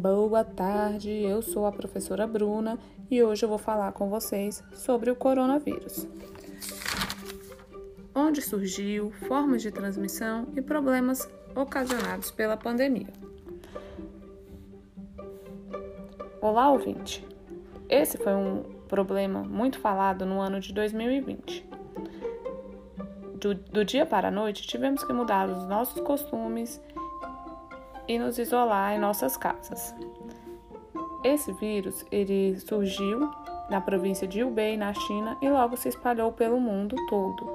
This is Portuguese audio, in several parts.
boa tarde. Eu sou a professora Bruna e hoje eu vou falar com vocês sobre o coronavírus. Onde surgiu, formas de transmissão e problemas ocasionados pela pandemia. Olá, ouvinte. Esse foi um problema muito falado no ano de 2020. Do, do dia para a noite, tivemos que mudar os nossos costumes e nos isolar em nossas casas. Esse vírus ele surgiu na província de Hubei, na China, e logo se espalhou pelo mundo todo.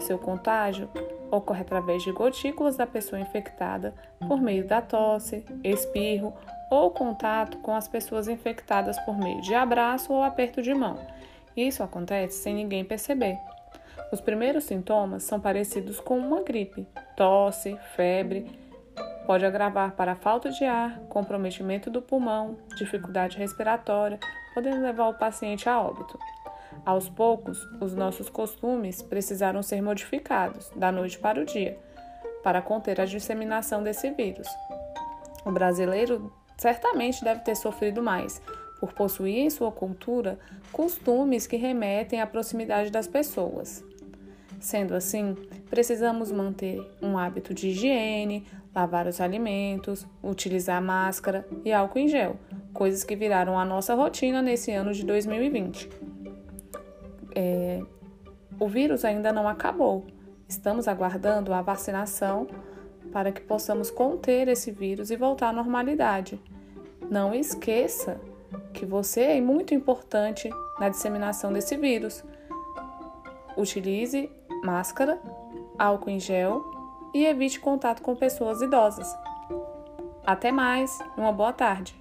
Seu contágio ocorre através de gotículas da pessoa infectada por meio da tosse, espirro ou contato com as pessoas infectadas por meio de abraço ou aperto de mão. Isso acontece sem ninguém perceber. Os primeiros sintomas são parecidos com uma gripe: tosse, febre, Pode agravar para falta de ar, comprometimento do pulmão, dificuldade respiratória, podendo levar o paciente a óbito. Aos poucos, os nossos costumes precisaram ser modificados, da noite para o dia, para conter a disseminação desse vírus. O brasileiro certamente deve ter sofrido mais, por possuir em sua cultura costumes que remetem à proximidade das pessoas. Sendo assim, precisamos manter um hábito de higiene, lavar os alimentos, utilizar máscara e álcool em gel, coisas que viraram a nossa rotina nesse ano de 2020. É, o vírus ainda não acabou. Estamos aguardando a vacinação para que possamos conter esse vírus e voltar à normalidade. Não esqueça que você é muito importante na disseminação desse vírus. Utilize máscara, álcool em gel e evite contato com pessoas idosas. Até mais, uma boa tarde.